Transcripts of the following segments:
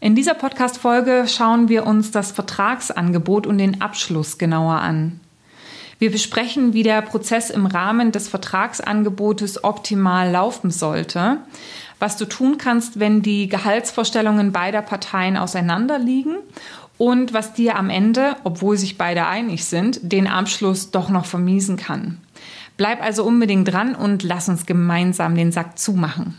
In dieser Podcast-Folge schauen wir uns das Vertragsangebot und den Abschluss genauer an. Wir besprechen, wie der Prozess im Rahmen des Vertragsangebotes optimal laufen sollte, was du tun kannst, wenn die Gehaltsvorstellungen beider Parteien auseinanderliegen und was dir am Ende, obwohl sich beide einig sind, den Abschluss doch noch vermiesen kann. Bleib also unbedingt dran und lass uns gemeinsam den Sack zumachen.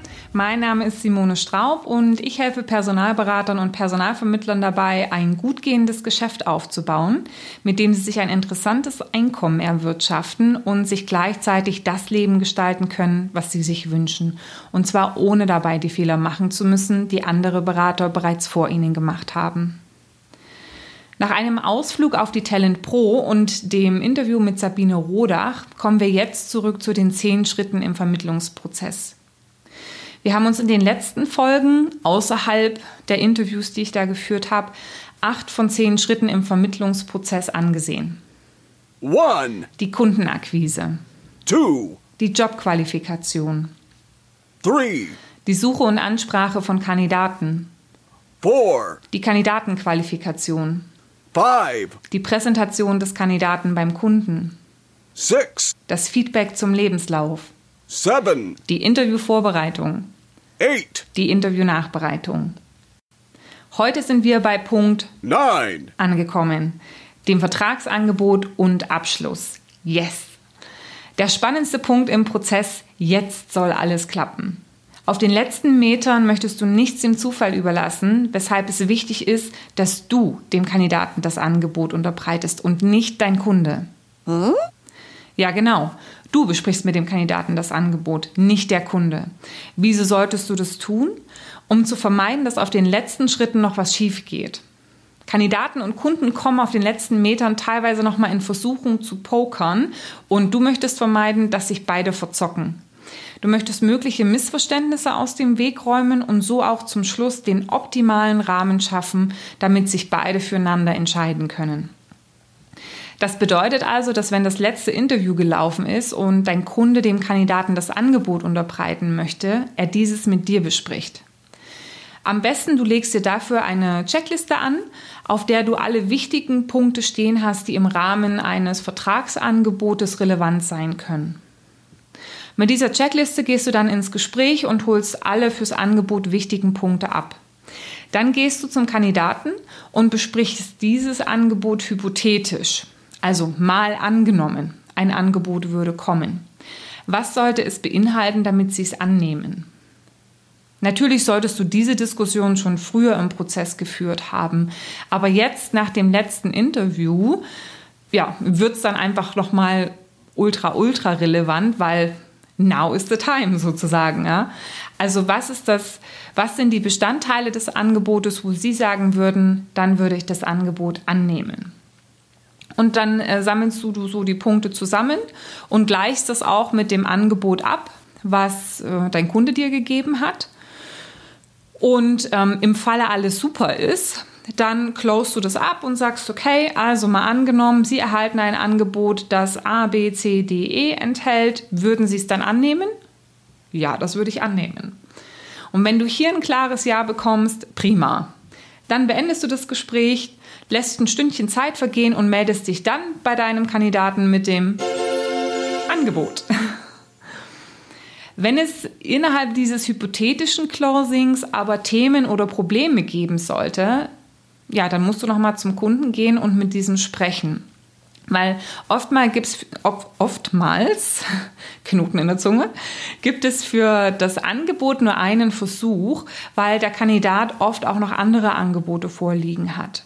Mein Name ist Simone Straub und ich helfe Personalberatern und Personalvermittlern dabei, ein gut gehendes Geschäft aufzubauen, mit dem sie sich ein interessantes Einkommen erwirtschaften und sich gleichzeitig das Leben gestalten können, was sie sich wünschen. Und zwar ohne dabei die Fehler machen zu müssen, die andere Berater bereits vor ihnen gemacht haben. Nach einem Ausflug auf die Talent Pro und dem Interview mit Sabine Rodach kommen wir jetzt zurück zu den zehn Schritten im Vermittlungsprozess. Wir haben uns in den letzten Folgen außerhalb der Interviews, die ich da geführt habe, acht von zehn Schritten im Vermittlungsprozess angesehen. One. Die Kundenakquise. Two. Die Jobqualifikation. Three. Die Suche und Ansprache von Kandidaten. Four. Die Kandidatenqualifikation. Five. Die Präsentation des Kandidaten beim Kunden. Six. Das Feedback zum Lebenslauf. Seven. Die Interviewvorbereitung. Eight. Die Interviewnachbereitung. Heute sind wir bei Punkt Nine. angekommen, dem Vertragsangebot und Abschluss. Yes! Der spannendste Punkt im Prozess, jetzt soll alles klappen. Auf den letzten Metern möchtest du nichts dem Zufall überlassen, weshalb es wichtig ist, dass du dem Kandidaten das Angebot unterbreitest und nicht dein Kunde. Hm? Ja, genau. Du besprichst mit dem Kandidaten das Angebot, nicht der Kunde. Wieso solltest du das tun? Um zu vermeiden, dass auf den letzten Schritten noch was schief geht. Kandidaten und Kunden kommen auf den letzten Metern teilweise noch mal in Versuchung zu pokern und du möchtest vermeiden, dass sich beide verzocken. Du möchtest mögliche Missverständnisse aus dem Weg räumen und so auch zum Schluss den optimalen Rahmen schaffen, damit sich beide füreinander entscheiden können. Das bedeutet also, dass wenn das letzte Interview gelaufen ist und dein Kunde dem Kandidaten das Angebot unterbreiten möchte, er dieses mit dir bespricht. Am besten, du legst dir dafür eine Checkliste an, auf der du alle wichtigen Punkte stehen hast, die im Rahmen eines Vertragsangebotes relevant sein können. Mit dieser Checkliste gehst du dann ins Gespräch und holst alle fürs Angebot wichtigen Punkte ab. Dann gehst du zum Kandidaten und besprichst dieses Angebot hypothetisch. Also mal angenommen, ein Angebot würde kommen. Was sollte es beinhalten, damit Sie es annehmen? Natürlich solltest du diese Diskussion schon früher im Prozess geführt haben, aber jetzt nach dem letzten Interview, ja, wird es dann einfach noch mal ultra ultra relevant, weil now is the time sozusagen, ja? Also was ist das, was sind die Bestandteile des Angebotes, wo Sie sagen würden, dann würde ich das Angebot annehmen? Und dann äh, sammelst du, du so die Punkte zusammen und gleichst das auch mit dem Angebot ab, was äh, dein Kunde dir gegeben hat. Und ähm, im Falle alles super ist, dann closest du das ab und sagst, okay, also mal angenommen, Sie erhalten ein Angebot, das A, B, C, D, E enthält. Würden Sie es dann annehmen? Ja, das würde ich annehmen. Und wenn du hier ein klares Ja bekommst, prima. Dann beendest du das Gespräch, lässt ein Stündchen Zeit vergehen und meldest dich dann bei deinem Kandidaten mit dem Angebot. Wenn es innerhalb dieses hypothetischen Closings aber Themen oder Probleme geben sollte, ja, dann musst du noch mal zum Kunden gehen und mit diesem sprechen. Weil oftmals gibt's, oftmals, Knoten in der Zunge, gibt es für das Angebot nur einen Versuch, weil der Kandidat oft auch noch andere Angebote vorliegen hat.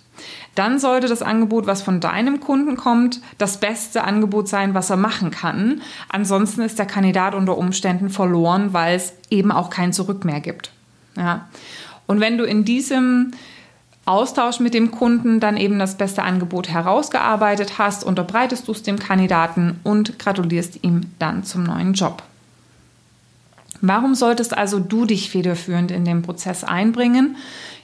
Dann sollte das Angebot, was von deinem Kunden kommt, das beste Angebot sein, was er machen kann. Ansonsten ist der Kandidat unter Umständen verloren, weil es eben auch kein Zurück mehr gibt. Ja. Und wenn du in diesem Austausch mit dem Kunden dann eben das beste Angebot herausgearbeitet hast, unterbreitest du es dem Kandidaten und gratulierst ihm dann zum neuen Job. Warum solltest also du dich federführend in den Prozess einbringen?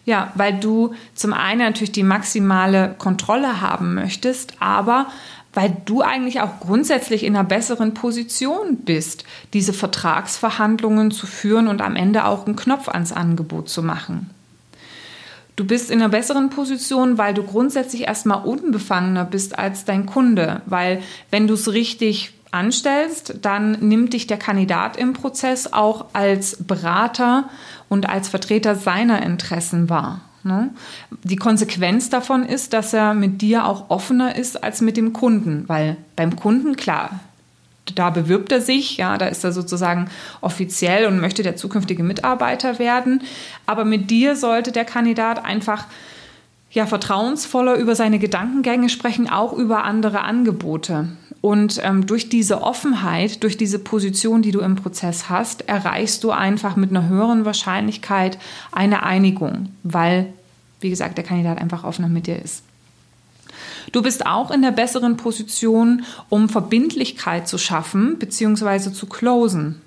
Ja, weil du zum einen natürlich die maximale Kontrolle haben möchtest, aber weil du eigentlich auch grundsätzlich in einer besseren Position bist, diese Vertragsverhandlungen zu führen und am Ende auch einen Knopf ans Angebot zu machen. Du bist in einer besseren Position, weil du grundsätzlich erstmal unbefangener bist als dein Kunde, weil wenn du es richtig anstellst, dann nimmt dich der Kandidat im Prozess auch als Berater und als Vertreter seiner Interessen wahr. Ne? Die Konsequenz davon ist, dass er mit dir auch offener ist als mit dem Kunden, weil beim Kunden, klar, da bewirbt er sich, ja, da ist er sozusagen offiziell und möchte der zukünftige Mitarbeiter werden. Aber mit dir sollte der Kandidat einfach ja, vertrauensvoller über seine Gedankengänge sprechen, auch über andere Angebote. Und ähm, durch diese Offenheit, durch diese Position, die du im Prozess hast, erreichst du einfach mit einer höheren Wahrscheinlichkeit eine Einigung, weil, wie gesagt, der Kandidat einfach offener mit dir ist. Du bist auch in der besseren Position, um Verbindlichkeit zu schaffen bzw. zu closen.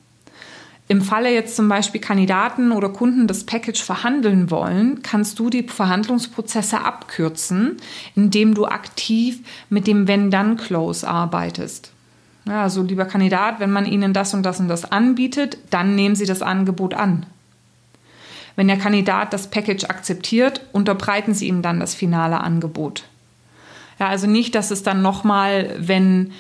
Im Falle jetzt zum Beispiel Kandidaten oder Kunden das Package verhandeln wollen, kannst du die Verhandlungsprozesse abkürzen, indem du aktiv mit dem Wenn-Dann-Close arbeitest. Ja, also lieber Kandidat, wenn man Ihnen das und das und das anbietet, dann nehmen Sie das Angebot an. Wenn der Kandidat das Package akzeptiert, unterbreiten Sie ihm dann das finale Angebot. Ja, also nicht, dass es dann nochmal, wenn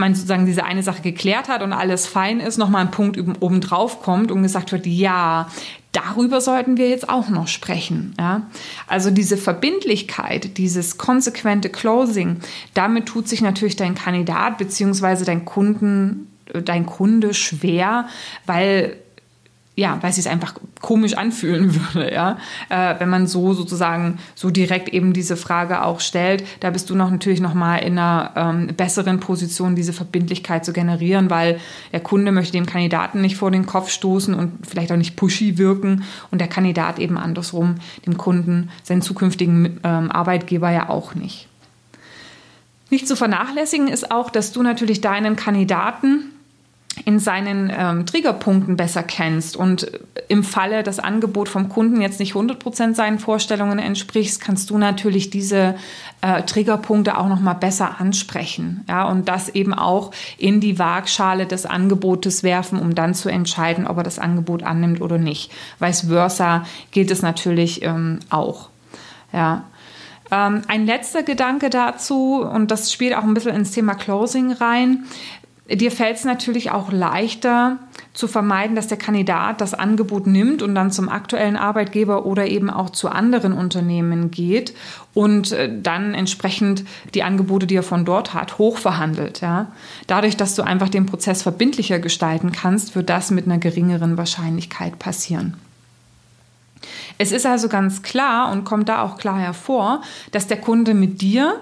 man sozusagen diese eine Sache geklärt hat und alles fein ist, nochmal ein Punkt oben drauf kommt und gesagt wird, ja, darüber sollten wir jetzt auch noch sprechen. Ja? Also diese Verbindlichkeit, dieses konsequente Closing, damit tut sich natürlich dein Kandidat bzw. dein Kunden, äh, dein Kunde schwer, weil ja, weil es sich einfach komisch anfühlen würde, ja, äh, wenn man so sozusagen so direkt eben diese Frage auch stellt. Da bist du noch natürlich noch mal in einer ähm, besseren Position, diese Verbindlichkeit zu generieren, weil der Kunde möchte dem Kandidaten nicht vor den Kopf stoßen und vielleicht auch nicht pushy wirken und der Kandidat eben andersrum dem Kunden, seinen zukünftigen ähm, Arbeitgeber ja auch nicht. Nicht zu vernachlässigen ist auch, dass du natürlich deinen Kandidaten in seinen ähm, Triggerpunkten besser kennst und im Falle das Angebot vom Kunden jetzt nicht 100% seinen Vorstellungen entspricht, kannst du natürlich diese äh, Triggerpunkte auch noch mal besser ansprechen, ja, und das eben auch in die Waagschale des Angebotes werfen, um dann zu entscheiden, ob er das Angebot annimmt oder nicht. Vice versa gilt es natürlich ähm, auch, ja. Ähm, ein letzter Gedanke dazu, und das spielt auch ein bisschen ins Thema Closing rein. Dir fällt es natürlich auch leichter zu vermeiden, dass der Kandidat das Angebot nimmt und dann zum aktuellen Arbeitgeber oder eben auch zu anderen Unternehmen geht und äh, dann entsprechend die Angebote, die er von dort hat, hochverhandelt. Ja? Dadurch, dass du einfach den Prozess verbindlicher gestalten kannst, wird das mit einer geringeren Wahrscheinlichkeit passieren. Es ist also ganz klar und kommt da auch klar hervor, dass der Kunde mit dir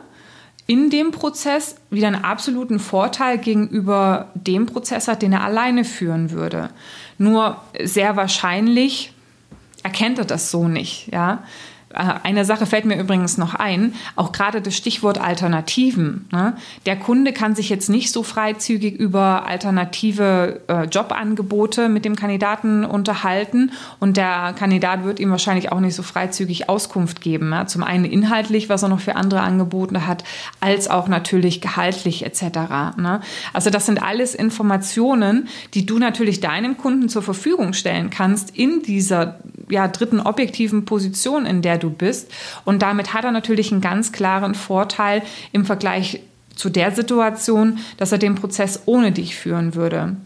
in dem Prozess wieder einen absoluten Vorteil gegenüber dem Prozess hat, den er alleine führen würde. Nur sehr wahrscheinlich erkennt er das so nicht, ja. Äh, eine Sache fällt mir übrigens noch ein, auch gerade das Stichwort Alternativen. Ne? Der Kunde kann sich jetzt nicht so freizügig über alternative äh, Jobangebote mit dem Kandidaten unterhalten und der Kandidat wird ihm wahrscheinlich auch nicht so freizügig Auskunft geben. Zum einen inhaltlich, was er noch für andere Angebote hat, als auch natürlich gehaltlich etc. Ne? Also das sind alles Informationen, die du natürlich deinem Kunden zur Verfügung stellen kannst in dieser ja, dritten objektiven Position, in der du bist. Und damit hat er natürlich einen ganz klaren Vorteil im Vergleich zu der Situation, dass er den Prozess ohne dich führen würde.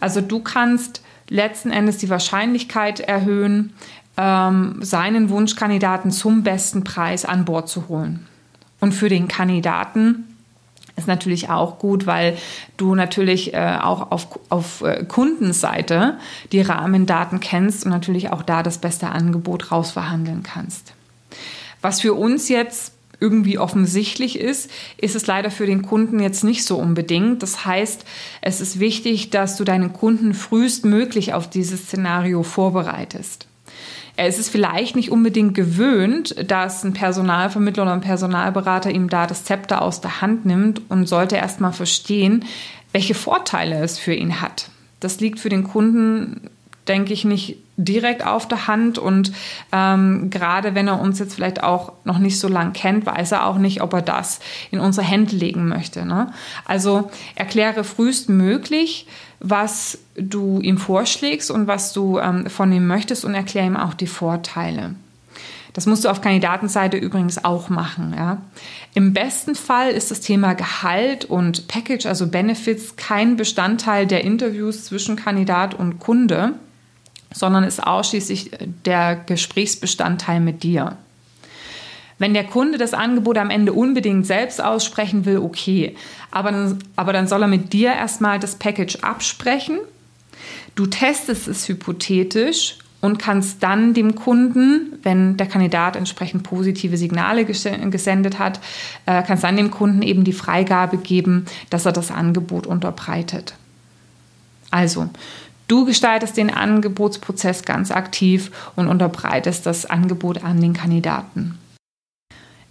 Also du kannst letzten Endes die Wahrscheinlichkeit erhöhen, ähm, seinen Wunschkandidaten zum besten Preis an Bord zu holen. Und für den Kandidaten ist natürlich auch gut, weil du natürlich äh, auch auf, auf äh, Kundenseite die Rahmendaten kennst und natürlich auch da das beste Angebot rausverhandeln kannst. Was für uns jetzt irgendwie offensichtlich ist, ist es leider für den Kunden jetzt nicht so unbedingt. Das heißt, es ist wichtig, dass du deinen Kunden frühestmöglich auf dieses Szenario vorbereitest. Er ist es vielleicht nicht unbedingt gewöhnt, dass ein Personalvermittler oder ein Personalberater ihm da das Zepter aus der Hand nimmt und sollte erst mal verstehen, welche Vorteile es für ihn hat. Das liegt für den Kunden, denke ich, nicht direkt auf der Hand und ähm, gerade wenn er uns jetzt vielleicht auch noch nicht so lang kennt, weiß er auch nicht, ob er das in unsere Hände legen möchte. Ne? Also erkläre frühestmöglich, was du ihm vorschlägst und was du ähm, von ihm möchtest und erkläre ihm auch die Vorteile. Das musst du auf Kandidatenseite übrigens auch machen. Ja. Im besten Fall ist das Thema Gehalt und Package, also Benefits, kein Bestandteil der Interviews zwischen Kandidat und Kunde, sondern ist ausschließlich der Gesprächsbestandteil mit dir. Wenn der Kunde das Angebot am Ende unbedingt selbst aussprechen will, okay. Aber dann, aber dann soll er mit dir erstmal das Package absprechen. Du testest es hypothetisch und kannst dann dem Kunden, wenn der Kandidat entsprechend positive Signale gesendet hat, äh, kannst dann dem Kunden eben die Freigabe geben, dass er das Angebot unterbreitet. Also, du gestaltest den Angebotsprozess ganz aktiv und unterbreitest das Angebot an den Kandidaten.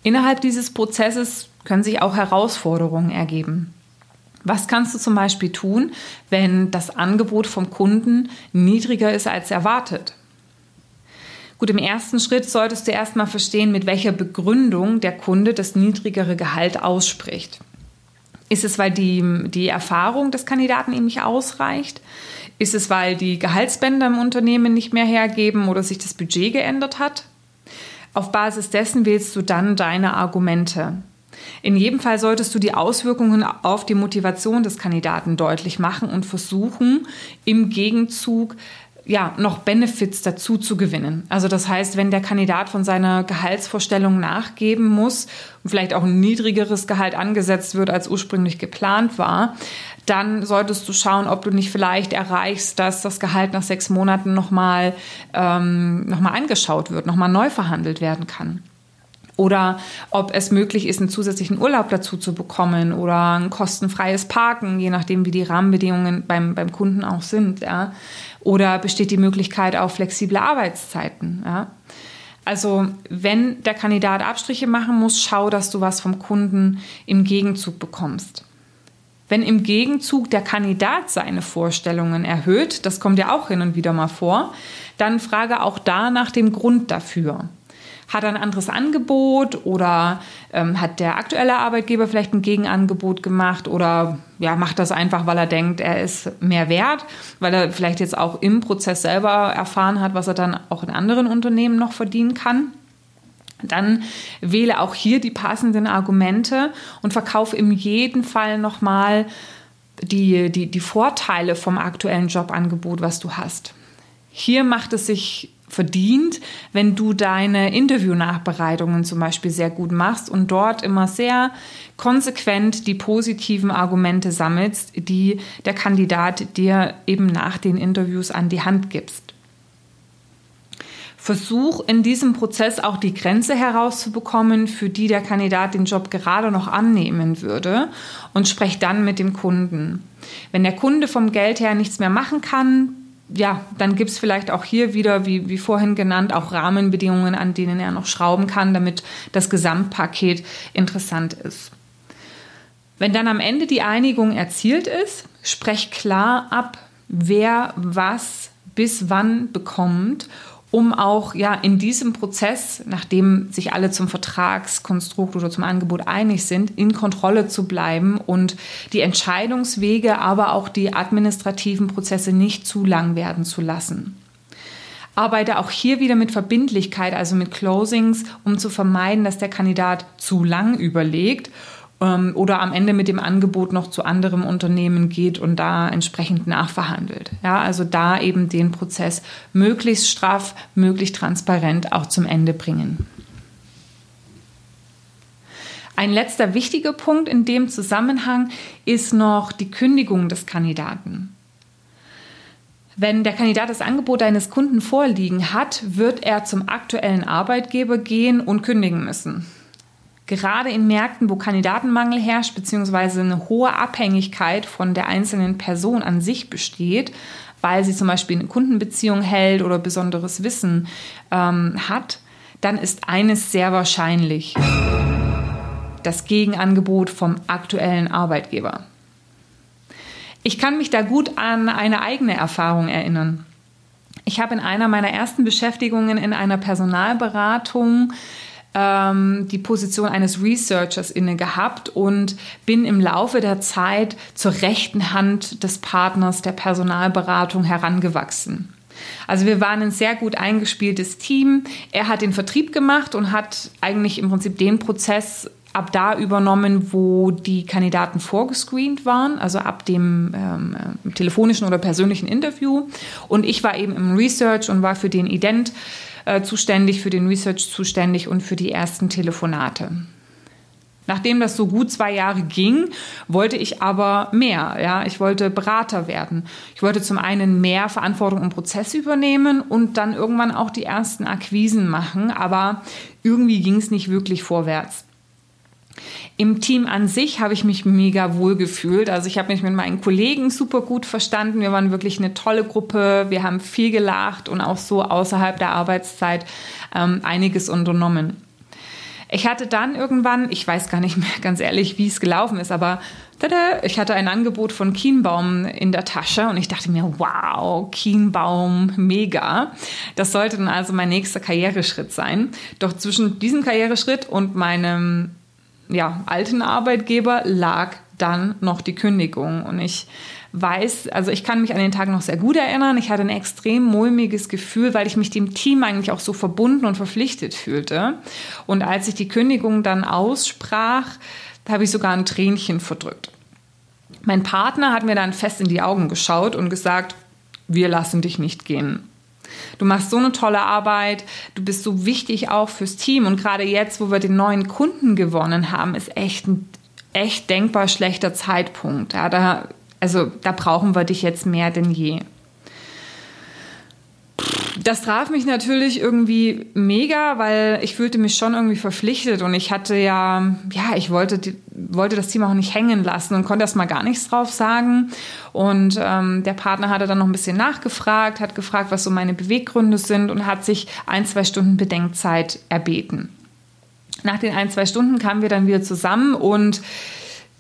Innerhalb dieses Prozesses können sich auch Herausforderungen ergeben. Was kannst du zum Beispiel tun, wenn das Angebot vom Kunden niedriger ist als erwartet? Gut, im ersten Schritt solltest du erstmal verstehen, mit welcher Begründung der Kunde das niedrigere Gehalt ausspricht. Ist es, weil die, die Erfahrung des Kandidaten ihm nicht ausreicht? Ist es, weil die Gehaltsbänder im Unternehmen nicht mehr hergeben oder sich das Budget geändert hat? Auf Basis dessen wählst du dann deine Argumente. In jedem Fall solltest du die Auswirkungen auf die Motivation des Kandidaten deutlich machen und versuchen, im Gegenzug ja, noch Benefits dazu zu gewinnen. Also das heißt, wenn der Kandidat von seiner Gehaltsvorstellung nachgeben muss und vielleicht auch ein niedrigeres Gehalt angesetzt wird, als ursprünglich geplant war, dann solltest du schauen, ob du nicht vielleicht erreichst, dass das Gehalt nach sechs Monaten nochmal ähm, noch angeschaut wird, nochmal neu verhandelt werden kann. Oder ob es möglich ist, einen zusätzlichen Urlaub dazu zu bekommen oder ein kostenfreies Parken, je nachdem, wie die Rahmenbedingungen beim, beim Kunden auch sind. Ja. Oder besteht die Möglichkeit auf flexible Arbeitszeiten. Ja. Also wenn der Kandidat Abstriche machen muss, schau, dass du was vom Kunden im Gegenzug bekommst. Wenn im Gegenzug der Kandidat seine Vorstellungen erhöht, das kommt ja auch hin und wieder mal vor, dann frage auch da nach dem Grund dafür. Hat ein anderes Angebot oder ähm, hat der aktuelle Arbeitgeber vielleicht ein Gegenangebot gemacht oder ja, macht das einfach, weil er denkt, er ist mehr wert, weil er vielleicht jetzt auch im Prozess selber erfahren hat, was er dann auch in anderen Unternehmen noch verdienen kann? Dann wähle auch hier die passenden Argumente und verkaufe in jedem Fall nochmal die, die, die Vorteile vom aktuellen Jobangebot, was du hast. Hier macht es sich verdient, wenn du deine Interviewnachbereitungen zum Beispiel sehr gut machst und dort immer sehr konsequent die positiven Argumente sammelst, die der Kandidat dir eben nach den Interviews an die Hand gibst. Versuch in diesem Prozess auch die Grenze herauszubekommen, für die der Kandidat den Job gerade noch annehmen würde und sprech dann mit dem Kunden. Wenn der Kunde vom Geld her nichts mehr machen kann, ja, dann gibt es vielleicht auch hier wieder, wie, wie vorhin genannt, auch Rahmenbedingungen, an denen er noch schrauben kann, damit das Gesamtpaket interessant ist. Wenn dann am Ende die Einigung erzielt ist, sprech klar ab, wer was bis wann bekommt um auch ja in diesem Prozess, nachdem sich alle zum Vertragskonstrukt oder zum Angebot einig sind, in Kontrolle zu bleiben und die Entscheidungswege, aber auch die administrativen Prozesse nicht zu lang werden zu lassen. Arbeite auch hier wieder mit Verbindlichkeit, also mit Closings, um zu vermeiden, dass der Kandidat zu lang überlegt oder am Ende mit dem Angebot noch zu anderem Unternehmen geht und da entsprechend nachverhandelt. Ja, also da eben den Prozess möglichst straff, möglichst transparent auch zum Ende bringen. Ein letzter wichtiger Punkt in dem Zusammenhang ist noch die Kündigung des Kandidaten. Wenn der Kandidat das Angebot eines Kunden vorliegen hat, wird er zum aktuellen Arbeitgeber gehen und kündigen müssen. Gerade in Märkten, wo Kandidatenmangel herrscht, beziehungsweise eine hohe Abhängigkeit von der einzelnen Person an sich besteht, weil sie zum Beispiel eine Kundenbeziehung hält oder besonderes Wissen ähm, hat, dann ist eines sehr wahrscheinlich das Gegenangebot vom aktuellen Arbeitgeber. Ich kann mich da gut an eine eigene Erfahrung erinnern. Ich habe in einer meiner ersten Beschäftigungen in einer Personalberatung ähm, die Position eines Researchers inne gehabt und bin im Laufe der Zeit zur rechten Hand des Partners der Personalberatung herangewachsen. Also wir waren ein sehr gut eingespieltes Team. Er hat den Vertrieb gemacht und hat eigentlich im Prinzip den Prozess ab da übernommen, wo die Kandidaten vorgescreent waren, also ab dem ähm, äh, telefonischen oder persönlichen Interview. Und ich war eben im Research und war für den Ident äh, zuständig, für den Research zuständig und für die ersten Telefonate. Nachdem das so gut zwei Jahre ging, wollte ich aber mehr. Ja, ich wollte Berater werden. Ich wollte zum einen mehr Verantwortung im Prozess übernehmen und dann irgendwann auch die ersten Akquisen machen. Aber irgendwie ging es nicht wirklich vorwärts. Im Team an sich habe ich mich mega wohl gefühlt. Also ich habe mich mit meinen Kollegen super gut verstanden. Wir waren wirklich eine tolle Gruppe. Wir haben viel gelacht und auch so außerhalb der Arbeitszeit ähm, einiges unternommen. Ich hatte dann irgendwann, ich weiß gar nicht mehr ganz ehrlich, wie es gelaufen ist, aber tada, ich hatte ein Angebot von Kienbaum in der Tasche und ich dachte mir, wow, Kienbaum, mega. Das sollte dann also mein nächster Karriereschritt sein. Doch zwischen diesem Karriereschritt und meinem ja, alten Arbeitgeber lag dann noch die Kündigung. Und ich weiß, also ich kann mich an den Tag noch sehr gut erinnern. Ich hatte ein extrem mulmiges Gefühl, weil ich mich dem Team eigentlich auch so verbunden und verpflichtet fühlte. Und als ich die Kündigung dann aussprach, habe ich sogar ein Tränchen verdrückt. Mein Partner hat mir dann fest in die Augen geschaut und gesagt, wir lassen dich nicht gehen. Du machst so eine tolle Arbeit, du bist so wichtig auch fürs Team. Und gerade jetzt, wo wir den neuen Kunden gewonnen haben, ist echt ein echt denkbar schlechter Zeitpunkt. Ja, da, also da brauchen wir dich jetzt mehr denn je das traf mich natürlich irgendwie mega, weil ich fühlte mich schon irgendwie verpflichtet und ich hatte ja, ja, ich wollte, wollte das Team auch nicht hängen lassen und konnte erst mal gar nichts drauf sagen. Und ähm, der Partner hatte dann noch ein bisschen nachgefragt, hat gefragt, was so meine Beweggründe sind und hat sich ein, zwei Stunden Bedenkzeit erbeten. Nach den ein, zwei Stunden kamen wir dann wieder zusammen und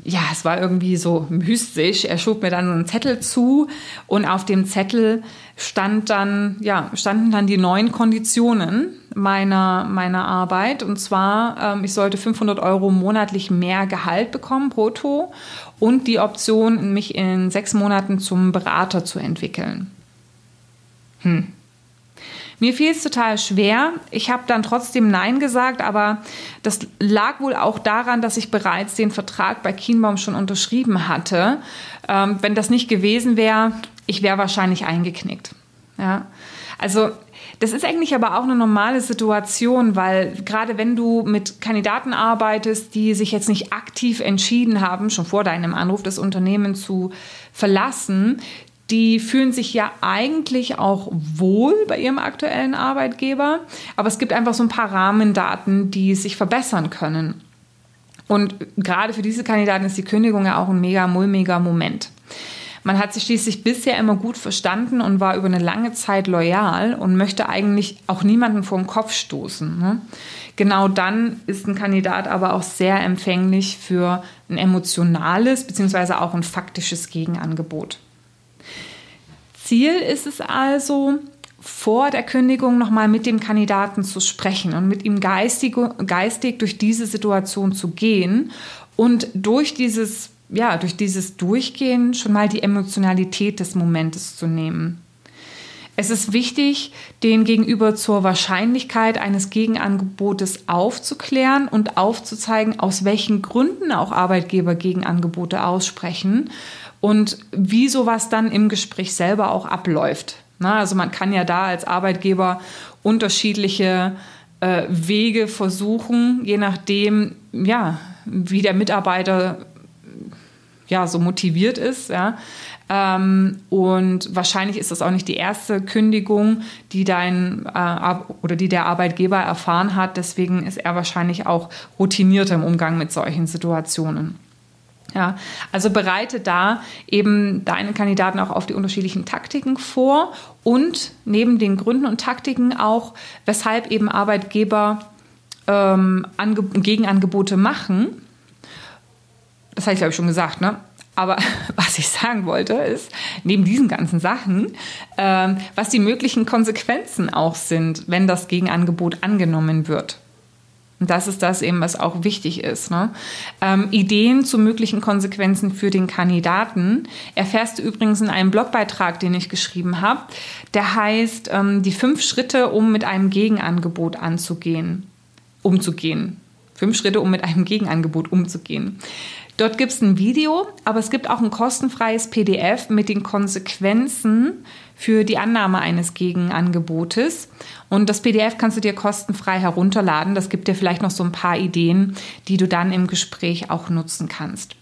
ja, es war irgendwie so mystisch. Er schob mir dann einen Zettel zu und auf dem Zettel stand dann, ja, standen dann die neuen Konditionen meiner, meiner Arbeit. Und zwar, ähm, ich sollte 500 Euro monatlich mehr Gehalt bekommen, brutto, und die Option, mich in sechs Monaten zum Berater zu entwickeln. Hm. Mir fiel es total schwer. Ich habe dann trotzdem Nein gesagt, aber das lag wohl auch daran, dass ich bereits den Vertrag bei Kienbaum schon unterschrieben hatte. Ähm, wenn das nicht gewesen wäre, ich wäre wahrscheinlich eingeknickt. Ja. Also das ist eigentlich aber auch eine normale Situation, weil gerade wenn du mit Kandidaten arbeitest, die sich jetzt nicht aktiv entschieden haben, schon vor deinem Anruf das Unternehmen zu verlassen, die fühlen sich ja eigentlich auch wohl bei ihrem aktuellen Arbeitgeber, aber es gibt einfach so ein paar Rahmendaten, die sich verbessern können. Und gerade für diese Kandidaten ist die Kündigung ja auch ein mega mulmiger Moment. Man hat sich schließlich bisher immer gut verstanden und war über eine lange Zeit loyal und möchte eigentlich auch niemanden vor den Kopf stoßen. Ne? Genau dann ist ein Kandidat aber auch sehr empfänglich für ein emotionales bzw. auch ein faktisches Gegenangebot. Ziel ist es also, vor der Kündigung nochmal mit dem Kandidaten zu sprechen und mit ihm geistig, geistig durch diese Situation zu gehen und durch dieses, ja, durch dieses Durchgehen schon mal die Emotionalität des Momentes zu nehmen. Es ist wichtig, den Gegenüber zur Wahrscheinlichkeit eines Gegenangebotes aufzuklären und aufzuzeigen, aus welchen Gründen auch Arbeitgeber Gegenangebote aussprechen und wie sowas dann im Gespräch selber auch abläuft. Na, also man kann ja da als Arbeitgeber unterschiedliche äh, Wege versuchen, je nachdem, ja, wie der Mitarbeiter ja so motiviert ist, ja. Ähm, und wahrscheinlich ist das auch nicht die erste Kündigung, die dein äh, oder die der Arbeitgeber erfahren hat. Deswegen ist er wahrscheinlich auch routinierter im Umgang mit solchen Situationen. Ja, also bereite da eben deine Kandidaten auch auf die unterschiedlichen Taktiken vor und neben den Gründen und Taktiken auch, weshalb eben Arbeitgeber ähm, Gegenangebote machen. Das habe ich, glaube ich, schon gesagt, ne? Aber was ich sagen wollte, ist, neben diesen ganzen Sachen, ähm, was die möglichen Konsequenzen auch sind, wenn das Gegenangebot angenommen wird. Und das ist das eben, was auch wichtig ist. Ne? Ähm, Ideen zu möglichen Konsequenzen für den Kandidaten erfährst du übrigens in einem Blogbeitrag, den ich geschrieben habe. Der heißt ähm, Die fünf Schritte, um mit einem Gegenangebot anzugehen, umzugehen. Fünf Schritte, um mit einem Gegenangebot umzugehen. Dort gibt es ein Video, aber es gibt auch ein kostenfreies PDF mit den Konsequenzen für die Annahme eines Gegenangebotes. Und das PDF kannst du dir kostenfrei herunterladen. Das gibt dir vielleicht noch so ein paar Ideen, die du dann im Gespräch auch nutzen kannst.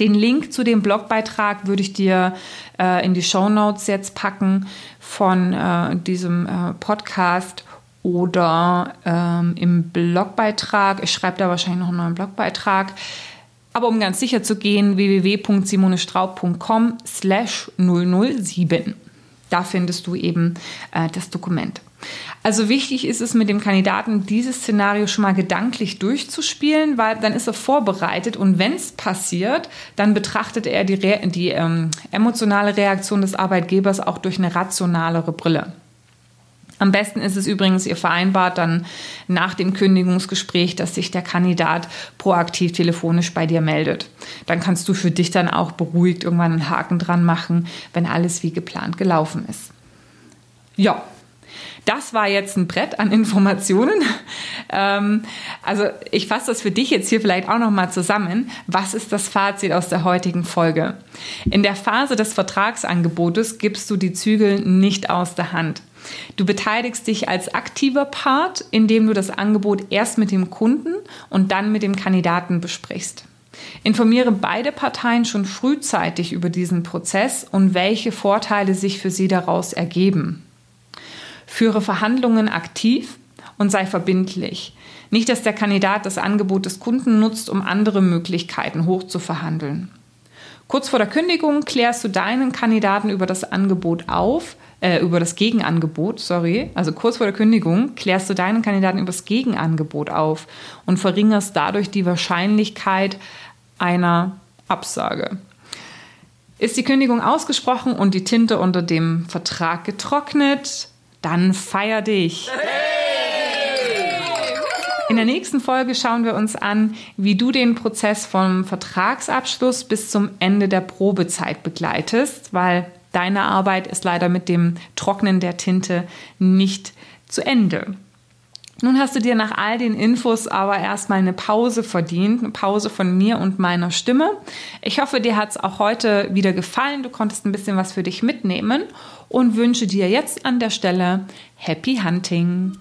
Den Link zu dem Blogbeitrag würde ich dir äh, in die Show Notes jetzt packen von äh, diesem äh, Podcast oder ähm, im Blogbeitrag. Ich schreibe da wahrscheinlich noch einen neuen Blogbeitrag. Aber um ganz sicher zu gehen, www.simonestraub.com slash 007. Da findest du eben äh, das Dokument. Also wichtig ist es mit dem Kandidaten, dieses Szenario schon mal gedanklich durchzuspielen, weil dann ist er vorbereitet und wenn es passiert, dann betrachtet er die, die ähm, emotionale Reaktion des Arbeitgebers auch durch eine rationalere Brille. Am besten ist es übrigens, ihr vereinbart dann nach dem Kündigungsgespräch, dass sich der Kandidat proaktiv telefonisch bei dir meldet. Dann kannst du für dich dann auch beruhigt irgendwann einen Haken dran machen, wenn alles wie geplant gelaufen ist. Ja, das war jetzt ein Brett an Informationen. Ähm, also ich fasse das für dich jetzt hier vielleicht auch nochmal zusammen. Was ist das Fazit aus der heutigen Folge? In der Phase des Vertragsangebotes gibst du die Zügel nicht aus der Hand. Du beteiligst dich als aktiver Part, indem du das Angebot erst mit dem Kunden und dann mit dem Kandidaten besprichst. Informiere beide Parteien schon frühzeitig über diesen Prozess und welche Vorteile sich für sie daraus ergeben. Führe Verhandlungen aktiv und sei verbindlich. Nicht, dass der Kandidat das Angebot des Kunden nutzt, um andere Möglichkeiten hochzuverhandeln. Kurz vor der Kündigung klärst du deinen Kandidaten über das Angebot auf, äh, über das Gegenangebot, sorry, also kurz vor der Kündigung klärst du deinen Kandidaten über das Gegenangebot auf und verringerst dadurch die Wahrscheinlichkeit einer Absage. Ist die Kündigung ausgesprochen und die Tinte unter dem Vertrag getrocknet, dann feier dich. In der nächsten Folge schauen wir uns an, wie du den Prozess vom Vertragsabschluss bis zum Ende der Probezeit begleitest, weil deine Arbeit ist leider mit dem Trocknen der Tinte nicht zu Ende. Nun hast du dir nach all den Infos aber erstmal eine Pause verdient, eine Pause von mir und meiner Stimme. Ich hoffe, dir hat es auch heute wieder gefallen. Du konntest ein bisschen was für dich mitnehmen und wünsche dir jetzt an der Stelle Happy Hunting.